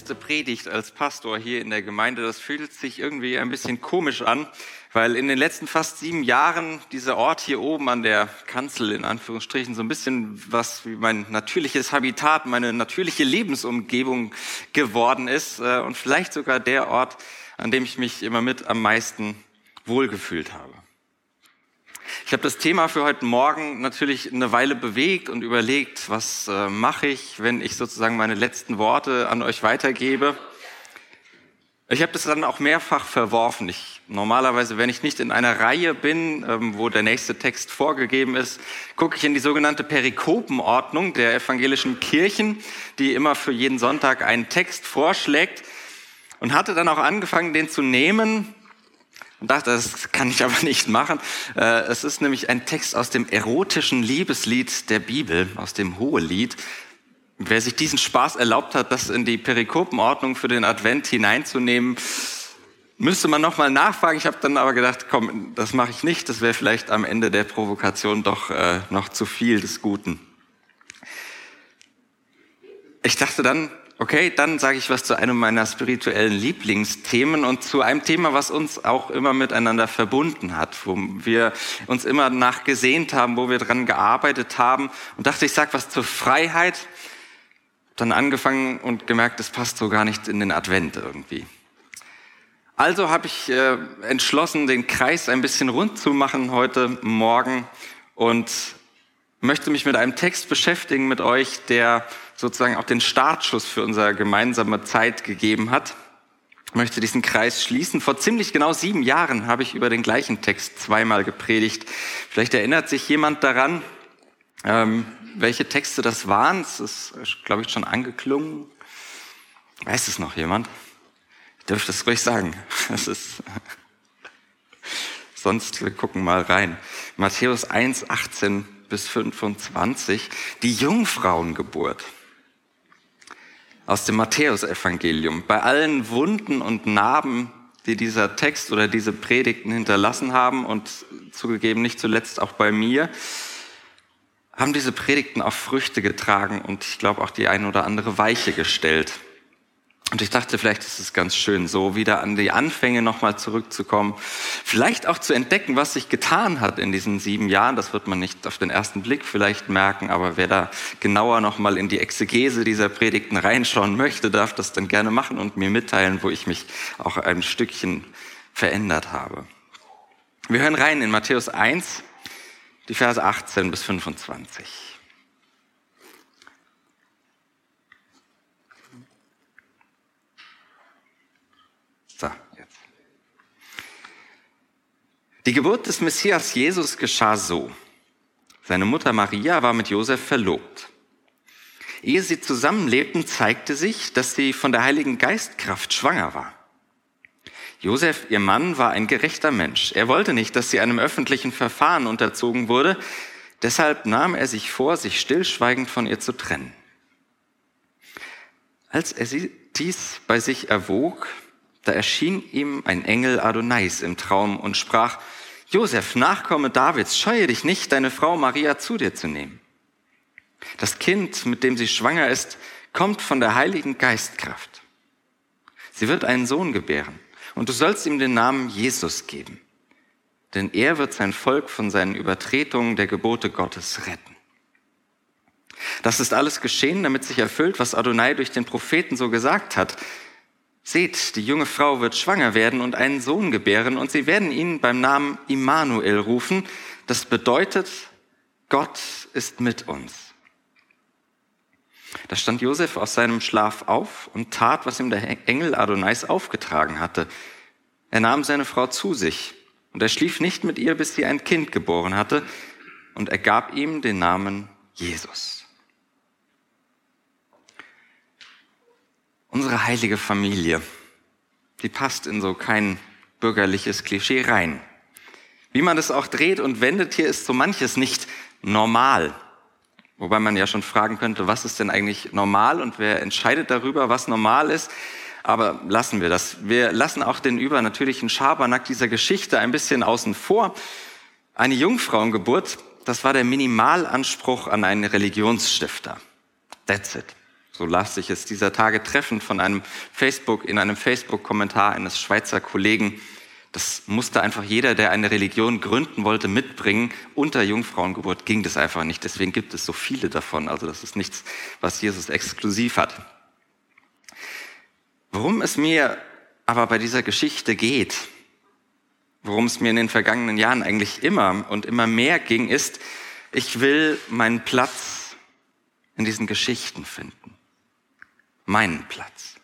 Letzte Predigt als Pastor hier in der Gemeinde, das fühlt sich irgendwie ein bisschen komisch an, weil in den letzten fast sieben Jahren dieser Ort hier oben an der Kanzel in Anführungsstrichen so ein bisschen was wie mein natürliches Habitat, meine natürliche Lebensumgebung geworden ist äh, und vielleicht sogar der Ort, an dem ich mich immer mit am meisten wohlgefühlt habe. Ich habe das Thema für heute Morgen natürlich eine Weile bewegt und überlegt, was äh, mache ich, wenn ich sozusagen meine letzten Worte an euch weitergebe. Ich habe das dann auch mehrfach verworfen. Ich, normalerweise, wenn ich nicht in einer Reihe bin, ähm, wo der nächste Text vorgegeben ist, gucke ich in die sogenannte Perikopenordnung der evangelischen Kirchen, die immer für jeden Sonntag einen Text vorschlägt und hatte dann auch angefangen, den zu nehmen und dachte, das kann ich aber nicht machen. Äh, es ist nämlich ein Text aus dem erotischen Liebeslied der Bibel, aus dem Hohelied. Wer sich diesen Spaß erlaubt hat, das in die Perikopenordnung für den Advent hineinzunehmen, müsste man nochmal nachfragen. Ich habe dann aber gedacht, komm, das mache ich nicht. Das wäre vielleicht am Ende der Provokation doch äh, noch zu viel des Guten. Ich dachte dann, Okay, dann sage ich was zu einem meiner spirituellen Lieblingsthemen und zu einem Thema, was uns auch immer miteinander verbunden hat, wo wir uns immer nachgesehnt haben, wo wir dran gearbeitet haben und dachte, ich sage was zur Freiheit. Dann angefangen und gemerkt, es passt so gar nicht in den Advent irgendwie. Also habe ich äh, entschlossen, den Kreis ein bisschen rund zu machen heute Morgen und möchte mich mit einem Text beschäftigen mit euch, der sozusagen auch den Startschuss für unsere gemeinsame Zeit gegeben hat. Ich möchte diesen Kreis schließen. Vor ziemlich genau sieben Jahren habe ich über den gleichen Text zweimal gepredigt. Vielleicht erinnert sich jemand daran, ähm, welche Texte das waren. Es ist, glaube ich, schon angeklungen. Weiß es noch jemand? Ich dürfte das ruhig sagen. Es ist Sonst, wir gucken mal rein. Matthäus 1, 18 bis 25. Die Jungfrauengeburt aus dem Matthäusevangelium. Bei allen Wunden und Narben, die dieser Text oder diese Predigten hinterlassen haben und zugegeben nicht zuletzt auch bei mir, haben diese Predigten auch Früchte getragen und ich glaube auch die ein oder andere Weiche gestellt. Und ich dachte, vielleicht ist es ganz schön, so wieder an die Anfänge nochmal zurückzukommen. Vielleicht auch zu entdecken, was sich getan hat in diesen sieben Jahren. Das wird man nicht auf den ersten Blick vielleicht merken, aber wer da genauer nochmal in die Exegese dieser Predigten reinschauen möchte, darf das dann gerne machen und mir mitteilen, wo ich mich auch ein Stückchen verändert habe. Wir hören rein in Matthäus 1, die Verse 18 bis 25. Die Geburt des Messias Jesus geschah so. Seine Mutter Maria war mit Josef verlobt. Ehe sie zusammenlebten, zeigte sich, dass sie von der Heiligen Geistkraft schwanger war. Josef, ihr Mann, war ein gerechter Mensch. Er wollte nicht, dass sie einem öffentlichen Verfahren unterzogen wurde. Deshalb nahm er sich vor, sich stillschweigend von ihr zu trennen. Als er dies bei sich erwog, da erschien ihm ein Engel Adonais im Traum und sprach, Josef, Nachkomme Davids, scheue dich nicht, deine Frau Maria zu dir zu nehmen. Das Kind, mit dem sie schwanger ist, kommt von der Heiligen Geistkraft. Sie wird einen Sohn gebären und du sollst ihm den Namen Jesus geben, denn er wird sein Volk von seinen Übertretungen der Gebote Gottes retten. Das ist alles geschehen, damit sich erfüllt, was Adonai durch den Propheten so gesagt hat. Seht, die junge Frau wird schwanger werden und einen Sohn gebären und sie werden ihn beim Namen Immanuel rufen. Das bedeutet, Gott ist mit uns. Da stand Josef aus seinem Schlaf auf und tat, was ihm der Engel Adonais aufgetragen hatte. Er nahm seine Frau zu sich und er schlief nicht mit ihr, bis sie ein Kind geboren hatte und er gab ihm den Namen Jesus. Unsere heilige Familie, die passt in so kein bürgerliches Klischee rein. Wie man das auch dreht und wendet, hier ist so manches nicht normal. Wobei man ja schon fragen könnte, was ist denn eigentlich normal und wer entscheidet darüber, was normal ist. Aber lassen wir das. Wir lassen auch den übernatürlichen Schabernack dieser Geschichte ein bisschen außen vor. Eine Jungfrauengeburt, das war der Minimalanspruch an einen Religionsstifter. That's it. So las sich es dieser Tage treffend von einem Facebook, in einem Facebook-Kommentar eines Schweizer Kollegen. Das musste einfach jeder, der eine Religion gründen wollte, mitbringen. Unter Jungfrauengeburt ging das einfach nicht. Deswegen gibt es so viele davon. Also das ist nichts, was Jesus exklusiv hat. Worum es mir aber bei dieser Geschichte geht, worum es mir in den vergangenen Jahren eigentlich immer und immer mehr ging, ist, ich will meinen Platz in diesen Geschichten finden meinen Platz.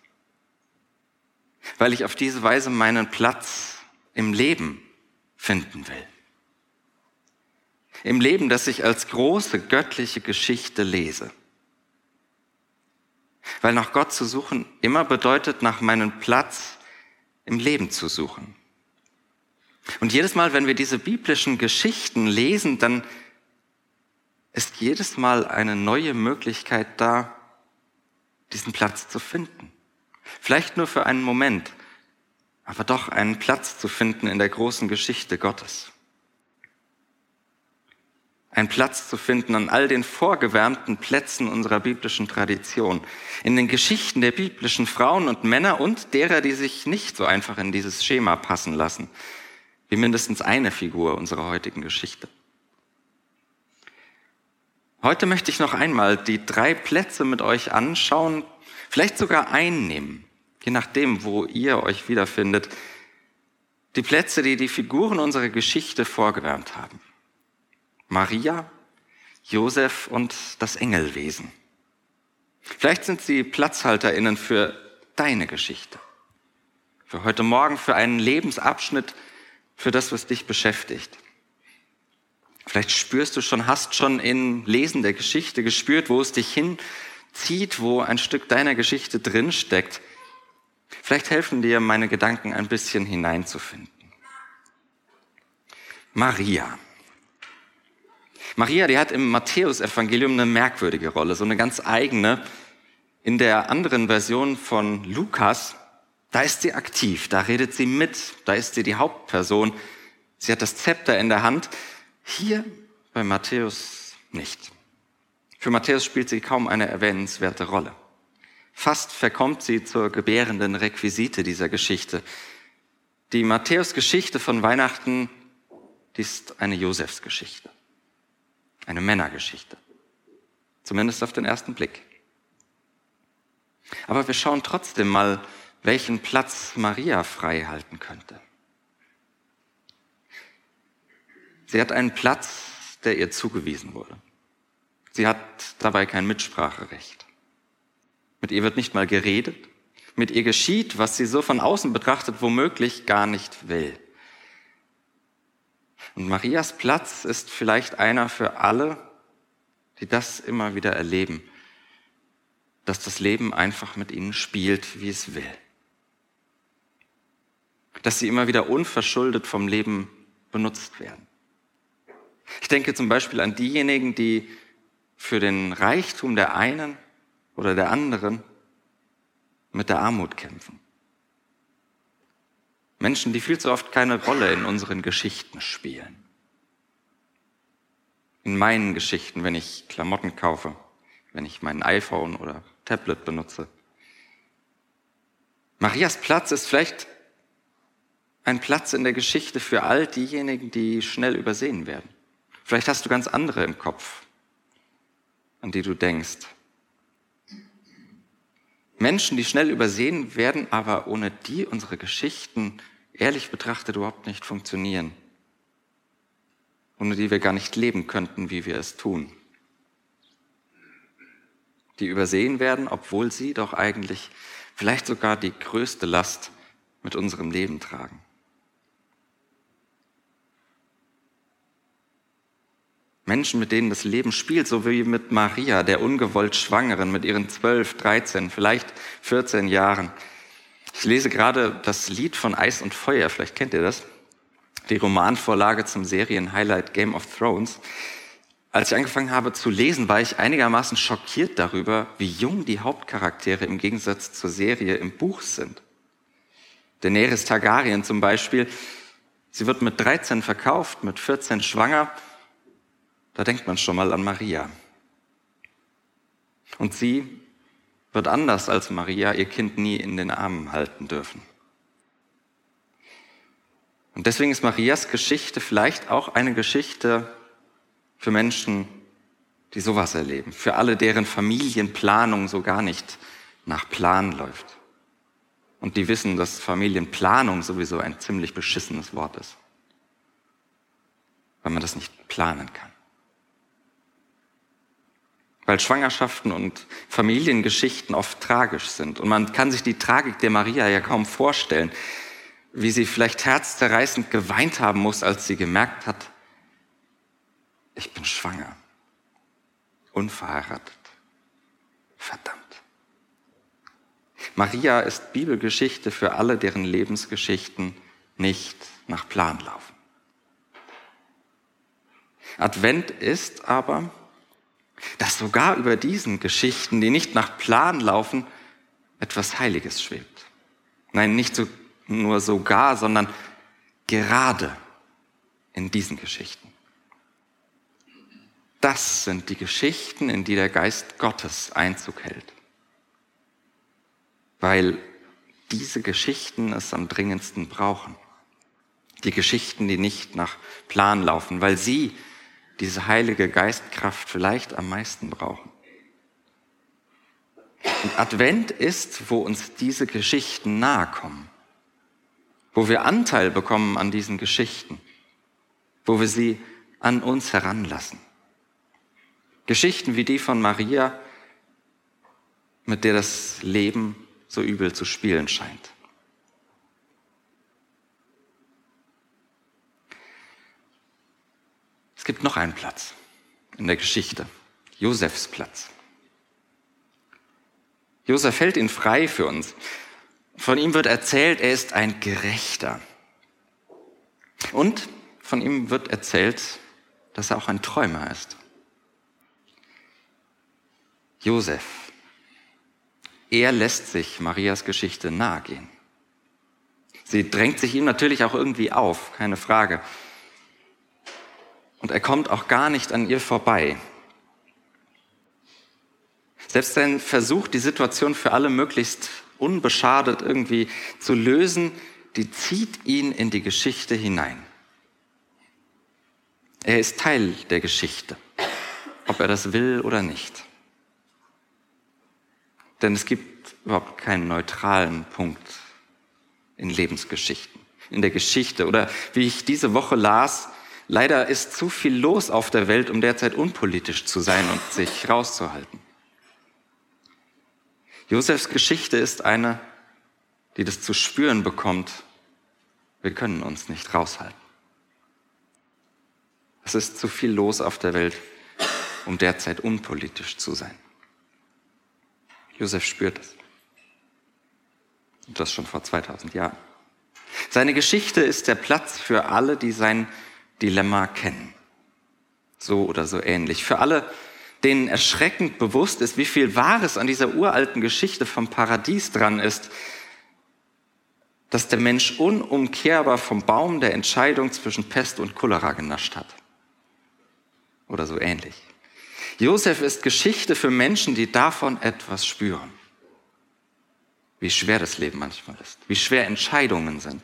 Weil ich auf diese Weise meinen Platz im Leben finden will. Im Leben, das ich als große göttliche Geschichte lese. Weil nach Gott zu suchen immer bedeutet, nach meinem Platz im Leben zu suchen. Und jedes Mal, wenn wir diese biblischen Geschichten lesen, dann ist jedes Mal eine neue Möglichkeit da, diesen Platz zu finden. Vielleicht nur für einen Moment, aber doch einen Platz zu finden in der großen Geschichte Gottes. Einen Platz zu finden an all den vorgewärmten Plätzen unserer biblischen Tradition, in den Geschichten der biblischen Frauen und Männer und derer, die sich nicht so einfach in dieses Schema passen lassen, wie mindestens eine Figur unserer heutigen Geschichte. Heute möchte ich noch einmal die drei Plätze mit euch anschauen, vielleicht sogar einnehmen, je nachdem, wo ihr euch wiederfindet. Die Plätze, die die Figuren unserer Geschichte vorgewärmt haben. Maria, Josef und das Engelwesen. Vielleicht sind sie PlatzhalterInnen für deine Geschichte. Für heute Morgen, für einen Lebensabschnitt, für das, was dich beschäftigt. Vielleicht spürst du schon, hast schon in Lesen der Geschichte gespürt, wo es dich hinzieht, wo ein Stück deiner Geschichte drinsteckt. Vielleicht helfen dir meine Gedanken ein bisschen hineinzufinden. Maria. Maria, die hat im Matthäusevangelium eine merkwürdige Rolle, so eine ganz eigene. In der anderen Version von Lukas, da ist sie aktiv, da redet sie mit, da ist sie die Hauptperson. Sie hat das Zepter in der Hand. Hier bei Matthäus nicht. Für Matthäus spielt sie kaum eine erwähnenswerte Rolle. Fast verkommt sie zur gebärenden Requisite dieser Geschichte. Die Matthäus-Geschichte von Weihnachten ist eine Josefsgeschichte, eine Männergeschichte, zumindest auf den ersten Blick. Aber wir schauen trotzdem mal, welchen Platz Maria frei halten könnte. Sie hat einen Platz, der ihr zugewiesen wurde. Sie hat dabei kein Mitspracherecht. Mit ihr wird nicht mal geredet. Mit ihr geschieht, was sie so von außen betrachtet womöglich gar nicht will. Und Marias Platz ist vielleicht einer für alle, die das immer wieder erleben, dass das Leben einfach mit ihnen spielt, wie es will. Dass sie immer wieder unverschuldet vom Leben benutzt werden. Ich denke zum Beispiel an diejenigen, die für den Reichtum der einen oder der anderen mit der Armut kämpfen. Menschen, die viel zu oft keine Rolle in unseren Geschichten spielen. In meinen Geschichten, wenn ich Klamotten kaufe, wenn ich mein iPhone oder Tablet benutze. Marias Platz ist vielleicht ein Platz in der Geschichte für all diejenigen, die schnell übersehen werden. Vielleicht hast du ganz andere im Kopf, an die du denkst. Menschen, die schnell übersehen werden, aber ohne die unsere Geschichten ehrlich betrachtet überhaupt nicht funktionieren. Ohne die wir gar nicht leben könnten, wie wir es tun. Die übersehen werden, obwohl sie doch eigentlich vielleicht sogar die größte Last mit unserem Leben tragen. Menschen, mit denen das Leben spielt, so wie mit Maria, der ungewollt Schwangeren, mit ihren 12, 13, vielleicht 14 Jahren. Ich lese gerade das Lied von Eis und Feuer, vielleicht kennt ihr das, die Romanvorlage zum Serienhighlight Game of Thrones. Als ich angefangen habe zu lesen, war ich einigermaßen schockiert darüber, wie jung die Hauptcharaktere im Gegensatz zur Serie im Buch sind. Daenerys Targaryen zum Beispiel, sie wird mit 13 verkauft, mit 14 schwanger da denkt man schon mal an Maria. Und sie wird anders als Maria ihr Kind nie in den Armen halten dürfen. Und deswegen ist Marias Geschichte vielleicht auch eine Geschichte für Menschen, die sowas erleben, für alle, deren Familienplanung so gar nicht nach Plan läuft. Und die wissen, dass Familienplanung sowieso ein ziemlich beschissenes Wort ist, weil man das nicht planen kann weil Schwangerschaften und Familiengeschichten oft tragisch sind. Und man kann sich die Tragik der Maria ja kaum vorstellen, wie sie vielleicht herzzerreißend geweint haben muss, als sie gemerkt hat, ich bin schwanger, unverheiratet, verdammt. Maria ist Bibelgeschichte für alle, deren Lebensgeschichten nicht nach Plan laufen. Advent ist aber dass sogar über diesen Geschichten, die nicht nach Plan laufen, etwas Heiliges schwebt. Nein, nicht so, nur sogar, sondern gerade in diesen Geschichten. Das sind die Geschichten, in die der Geist Gottes Einzug hält. Weil diese Geschichten es am dringendsten brauchen. Die Geschichten, die nicht nach Plan laufen, weil sie diese heilige Geistkraft vielleicht am meisten brauchen. Und Advent ist, wo uns diese Geschichten nahe kommen, wo wir Anteil bekommen an diesen Geschichten, wo wir sie an uns heranlassen. Geschichten wie die von Maria, mit der das Leben so übel zu spielen scheint. Gibt noch einen Platz in der Geschichte, Josefs Platz. Josef hält ihn frei für uns. Von ihm wird erzählt, er ist ein Gerechter. Und von ihm wird erzählt, dass er auch ein Träumer ist. Josef, er lässt sich Marias Geschichte nahegehen. Sie drängt sich ihm natürlich auch irgendwie auf, keine Frage. Und er kommt auch gar nicht an ihr vorbei. Selbst sein Versuch, die Situation für alle möglichst unbeschadet irgendwie zu lösen, die zieht ihn in die Geschichte hinein. Er ist Teil der Geschichte, ob er das will oder nicht. Denn es gibt überhaupt keinen neutralen Punkt in Lebensgeschichten, in der Geschichte. Oder wie ich diese Woche las, Leider ist zu viel los auf der Welt, um derzeit unpolitisch zu sein und sich rauszuhalten. Josefs Geschichte ist eine, die das zu spüren bekommt, wir können uns nicht raushalten. Es ist zu viel los auf der Welt, um derzeit unpolitisch zu sein. Josef spürt es. Und das schon vor 2000 Jahren. Seine Geschichte ist der Platz für alle, die sein Dilemma kennen. So oder so ähnlich. Für alle, denen erschreckend bewusst ist, wie viel Wahres an dieser uralten Geschichte vom Paradies dran ist, dass der Mensch unumkehrbar vom Baum der Entscheidung zwischen Pest und Cholera genascht hat. Oder so ähnlich. Josef ist Geschichte für Menschen, die davon etwas spüren. Wie schwer das Leben manchmal ist, wie schwer Entscheidungen sind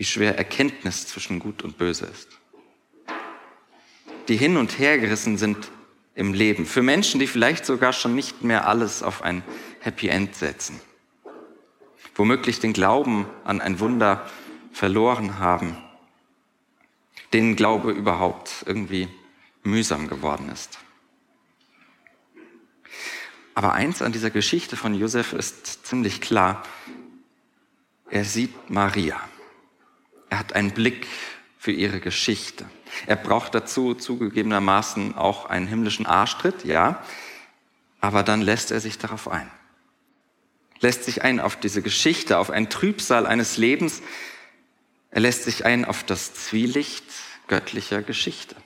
wie schwer Erkenntnis zwischen Gut und Böse ist. Die hin und her gerissen sind im Leben. Für Menschen, die vielleicht sogar schon nicht mehr alles auf ein Happy End setzen. Womöglich den Glauben an ein Wunder verloren haben. Denen Glaube überhaupt irgendwie mühsam geworden ist. Aber eins an dieser Geschichte von Josef ist ziemlich klar. Er sieht Maria. Er hat einen Blick für ihre Geschichte. Er braucht dazu zugegebenermaßen auch einen himmlischen Arschtritt, ja, aber dann lässt er sich darauf ein. Lässt sich ein auf diese Geschichte, auf ein Trübsal eines Lebens. Er lässt sich ein auf das Zwielicht göttlicher Geschichte.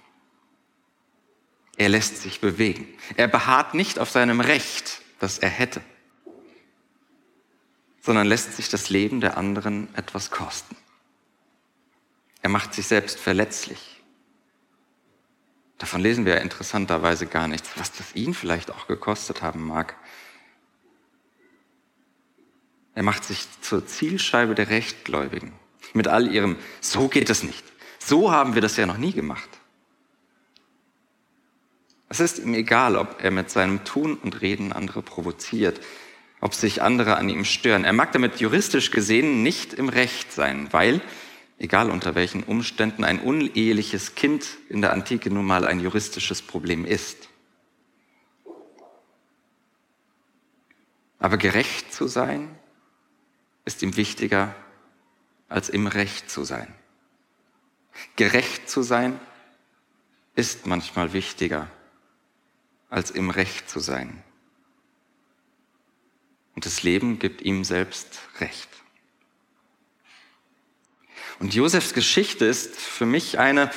Er lässt sich bewegen. Er beharrt nicht auf seinem Recht, das er hätte, sondern lässt sich das Leben der anderen etwas kosten. Er macht sich selbst verletzlich. Davon lesen wir interessanterweise gar nichts, was das ihn vielleicht auch gekostet haben mag. Er macht sich zur Zielscheibe der Rechtgläubigen. Mit all ihrem, so geht es nicht. So haben wir das ja noch nie gemacht. Es ist ihm egal, ob er mit seinem Tun und Reden andere provoziert, ob sich andere an ihm stören. Er mag damit juristisch gesehen nicht im Recht sein, weil, egal unter welchen Umständen, ein uneheliches Kind in der Antike nun mal ein juristisches Problem ist. Aber gerecht zu sein, ist ihm wichtiger, als im Recht zu sein. Gerecht zu sein ist manchmal wichtiger, als im Recht zu sein. Und das Leben gibt ihm selbst Recht. Und Josefs Geschichte ist für mich eine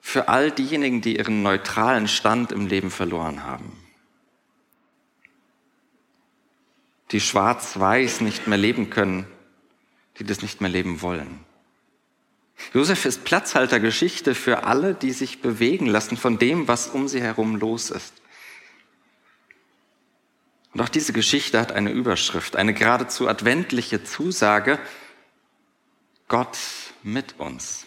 für all diejenigen, die ihren neutralen Stand im Leben verloren haben. Die schwarz-weiß nicht mehr leben können, die das nicht mehr leben wollen. Josef ist Platzhaltergeschichte für alle, die sich bewegen lassen von dem, was um sie herum los ist. Und auch diese Geschichte hat eine Überschrift, eine geradezu adventliche Zusage, Gott mit uns.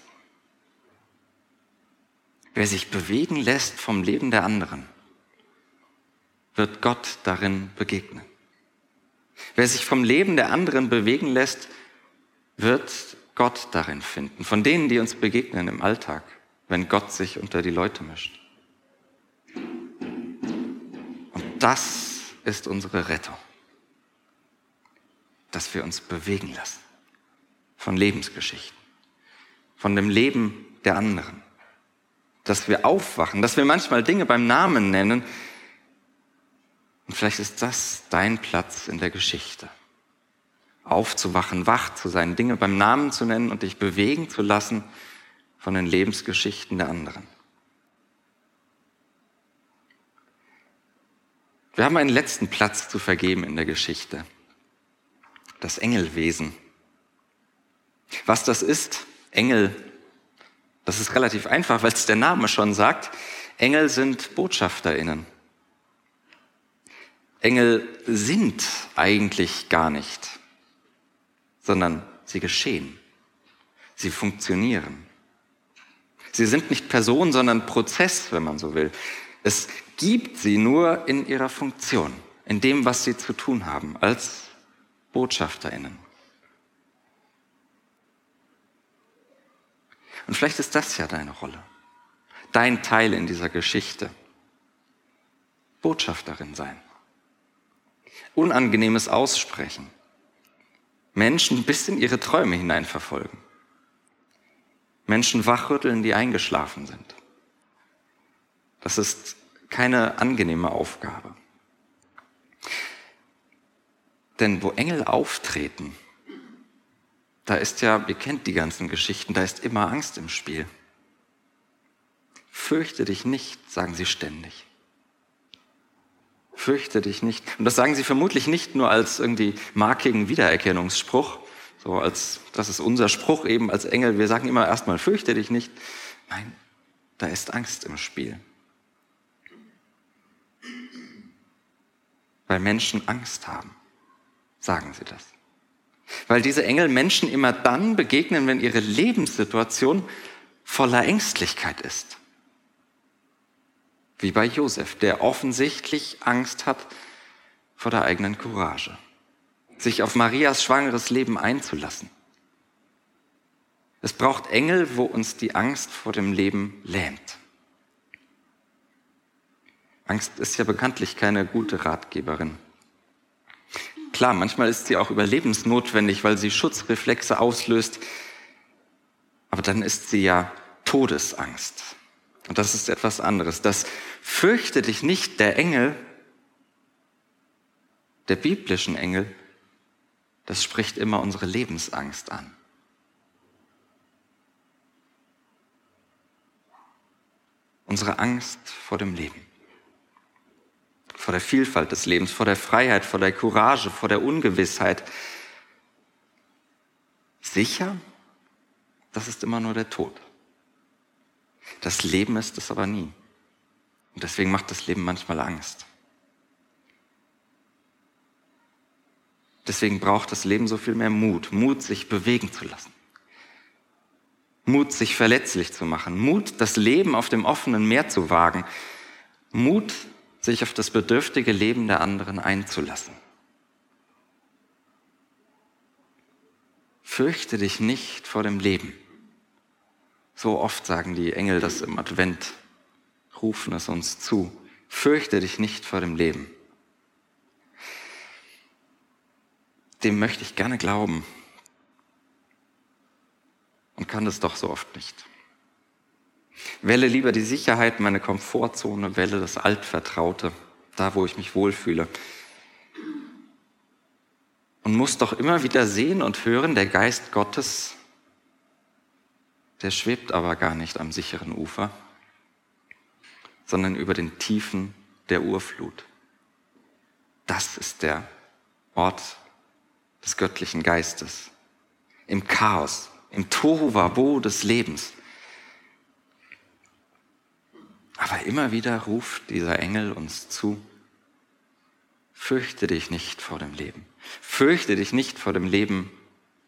Wer sich bewegen lässt vom Leben der anderen, wird Gott darin begegnen. Wer sich vom Leben der anderen bewegen lässt, wird Gott darin finden, von denen, die uns begegnen im Alltag, wenn Gott sich unter die Leute mischt. Und das ist unsere Rettung, dass wir uns bewegen lassen von Lebensgeschichten, von dem Leben der anderen, dass wir aufwachen, dass wir manchmal Dinge beim Namen nennen. Und vielleicht ist das dein Platz in der Geschichte aufzuwachen, wach zu sein, Dinge beim Namen zu nennen und dich bewegen zu lassen von den Lebensgeschichten der anderen. Wir haben einen letzten Platz zu vergeben in der Geschichte. Das Engelwesen. Was das ist, Engel, das ist relativ einfach, weil es der Name schon sagt. Engel sind Botschafterinnen. Engel sind eigentlich gar nicht sondern sie geschehen. Sie funktionieren. Sie sind nicht Person, sondern Prozess, wenn man so will. Es gibt sie nur in ihrer Funktion, in dem, was sie zu tun haben, als Botschafterinnen. Und vielleicht ist das ja deine Rolle, dein Teil in dieser Geschichte. Botschafterin sein. Unangenehmes aussprechen. Menschen bis in ihre Träume hinein verfolgen. Menschen wachrütteln, die eingeschlafen sind. Das ist keine angenehme Aufgabe. Denn wo Engel auftreten, da ist ja, ihr kennt die ganzen Geschichten, da ist immer Angst im Spiel. Fürchte dich nicht, sagen sie ständig fürchte dich nicht. Und das sagen sie vermutlich nicht nur als irgendwie markigen Wiedererkennungsspruch, so als, das ist unser Spruch eben als Engel. Wir sagen immer erstmal, fürchte dich nicht. Nein, da ist Angst im Spiel. Weil Menschen Angst haben, sagen sie das. Weil diese Engel Menschen immer dann begegnen, wenn ihre Lebenssituation voller Ängstlichkeit ist. Wie bei Josef, der offensichtlich Angst hat vor der eigenen Courage, sich auf Marias schwangeres Leben einzulassen. Es braucht Engel, wo uns die Angst vor dem Leben lähmt. Angst ist ja bekanntlich keine gute Ratgeberin. Klar, manchmal ist sie auch überlebensnotwendig, weil sie Schutzreflexe auslöst. Aber dann ist sie ja Todesangst. Und das ist etwas anderes. Das fürchte dich nicht der Engel, der biblischen Engel, das spricht immer unsere Lebensangst an. Unsere Angst vor dem Leben, vor der Vielfalt des Lebens, vor der Freiheit, vor der Courage, vor der Ungewissheit. Sicher, das ist immer nur der Tod. Das Leben ist es aber nie. Und deswegen macht das Leben manchmal Angst. Deswegen braucht das Leben so viel mehr Mut. Mut, sich bewegen zu lassen. Mut, sich verletzlich zu machen. Mut, das Leben auf dem offenen Meer zu wagen. Mut, sich auf das bedürftige Leben der anderen einzulassen. Fürchte dich nicht vor dem Leben. So oft sagen die Engel das im Advent, rufen es uns zu. Fürchte dich nicht vor dem Leben. Dem möchte ich gerne glauben und kann es doch so oft nicht. Wähle lieber die Sicherheit, meine Komfortzone, wähle das Altvertraute, da wo ich mich wohlfühle. Und muss doch immer wieder sehen und hören, der Geist Gottes der schwebt aber gar nicht am sicheren Ufer, sondern über den Tiefen der Urflut. Das ist der Ort des göttlichen Geistes. Im Chaos, im Tohuwabo des Lebens. Aber immer wieder ruft dieser Engel uns zu, fürchte dich nicht vor dem Leben. Fürchte dich nicht vor dem Leben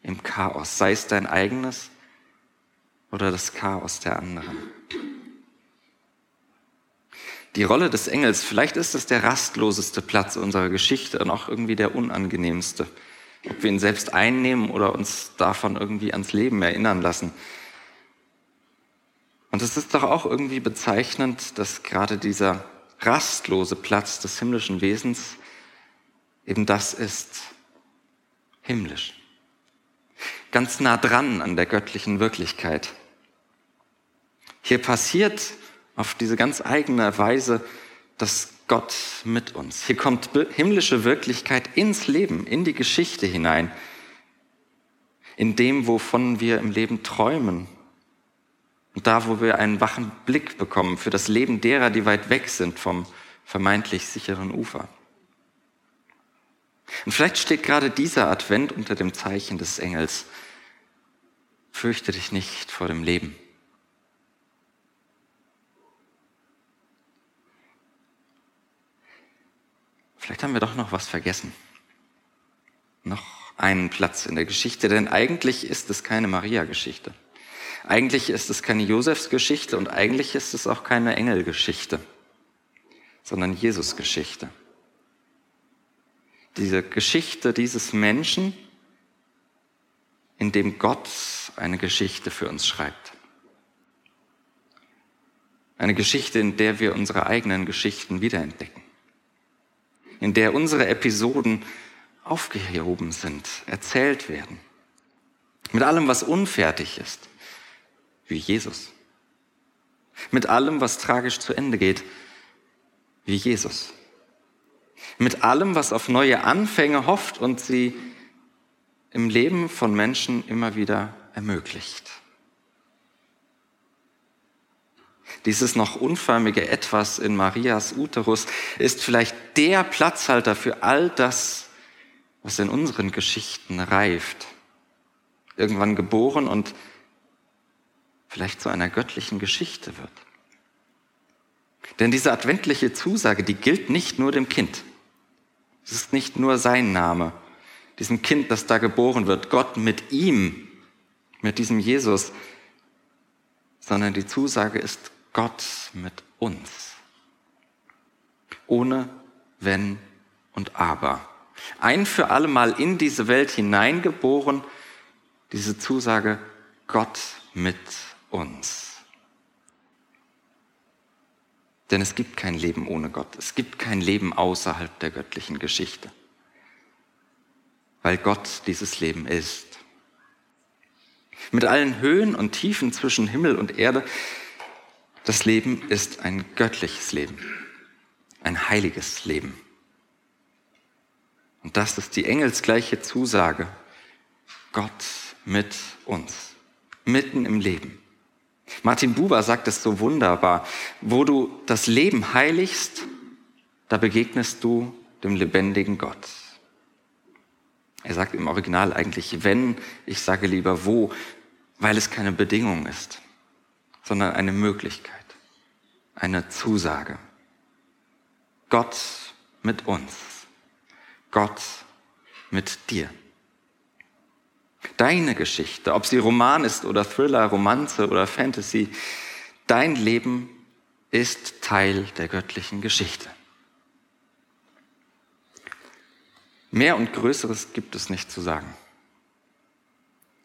im Chaos, sei es dein eigenes oder das Chaos der anderen. Die Rolle des Engels, vielleicht ist es der rastloseste Platz unserer Geschichte und auch irgendwie der unangenehmste. Ob wir ihn selbst einnehmen oder uns davon irgendwie ans Leben erinnern lassen. Und es ist doch auch irgendwie bezeichnend, dass gerade dieser rastlose Platz des himmlischen Wesens eben das ist, himmlisch ganz nah dran an der göttlichen Wirklichkeit. Hier passiert auf diese ganz eigene Weise, dass Gott mit uns. Hier kommt himmlische Wirklichkeit ins Leben, in die Geschichte hinein, in dem, wovon wir im Leben träumen. Und da, wo wir einen wachen Blick bekommen für das Leben derer, die weit weg sind vom vermeintlich sicheren Ufer. Und vielleicht steht gerade dieser Advent unter dem Zeichen des Engels. Fürchte dich nicht vor dem Leben. Vielleicht haben wir doch noch was vergessen. Noch einen Platz in der Geschichte, denn eigentlich ist es keine Maria-Geschichte. Eigentlich ist es keine Josefsgeschichte und eigentlich ist es auch keine Engelgeschichte, sondern Jesus-Geschichte diese Geschichte dieses Menschen, in dem Gott eine Geschichte für uns schreibt. Eine Geschichte, in der wir unsere eigenen Geschichten wiederentdecken. In der unsere Episoden aufgehoben sind, erzählt werden. Mit allem, was unfertig ist, wie Jesus. Mit allem, was tragisch zu Ende geht, wie Jesus mit allem, was auf neue Anfänge hofft und sie im Leben von Menschen immer wieder ermöglicht. Dieses noch unförmige Etwas in Marias Uterus ist vielleicht der Platzhalter für all das, was in unseren Geschichten reift. Irgendwann geboren und vielleicht zu einer göttlichen Geschichte wird. Denn diese adventliche Zusage, die gilt nicht nur dem Kind. Es ist nicht nur sein Name, diesem Kind, das da geboren wird, Gott mit ihm, mit diesem Jesus, sondern die Zusage ist Gott mit uns. Ohne Wenn und Aber. Ein für alle Mal in diese Welt hineingeboren, diese Zusage Gott mit uns. Denn es gibt kein Leben ohne Gott. Es gibt kein Leben außerhalb der göttlichen Geschichte. Weil Gott dieses Leben ist. Mit allen Höhen und Tiefen zwischen Himmel und Erde. Das Leben ist ein göttliches Leben, ein heiliges Leben. Und das ist die engelsgleiche Zusage. Gott mit uns, mitten im Leben. Martin Buber sagt es so wunderbar. Wo du das Leben heiligst, da begegnest du dem lebendigen Gott. Er sagt im Original eigentlich, wenn, ich sage lieber wo, weil es keine Bedingung ist, sondern eine Möglichkeit, eine Zusage. Gott mit uns, Gott mit dir. Deine Geschichte, ob sie Roman ist oder Thriller, Romanze oder Fantasy, dein Leben ist Teil der göttlichen Geschichte. Mehr und Größeres gibt es nicht zu sagen.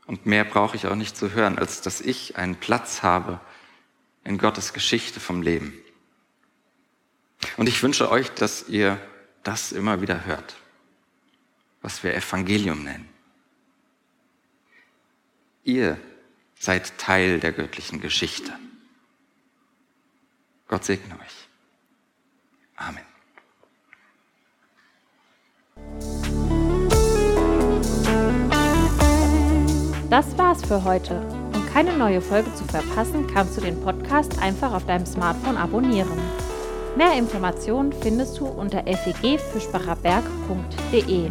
Und mehr brauche ich auch nicht zu hören, als dass ich einen Platz habe in Gottes Geschichte vom Leben. Und ich wünsche euch, dass ihr das immer wieder hört, was wir Evangelium nennen. Ihr seid Teil der göttlichen Geschichte. Gott segne euch. Amen. Das war's für heute. Um keine neue Folge zu verpassen, kannst du den Podcast einfach auf deinem Smartphone abonnieren. Mehr Informationen findest du unter fegfischbacherberg.de.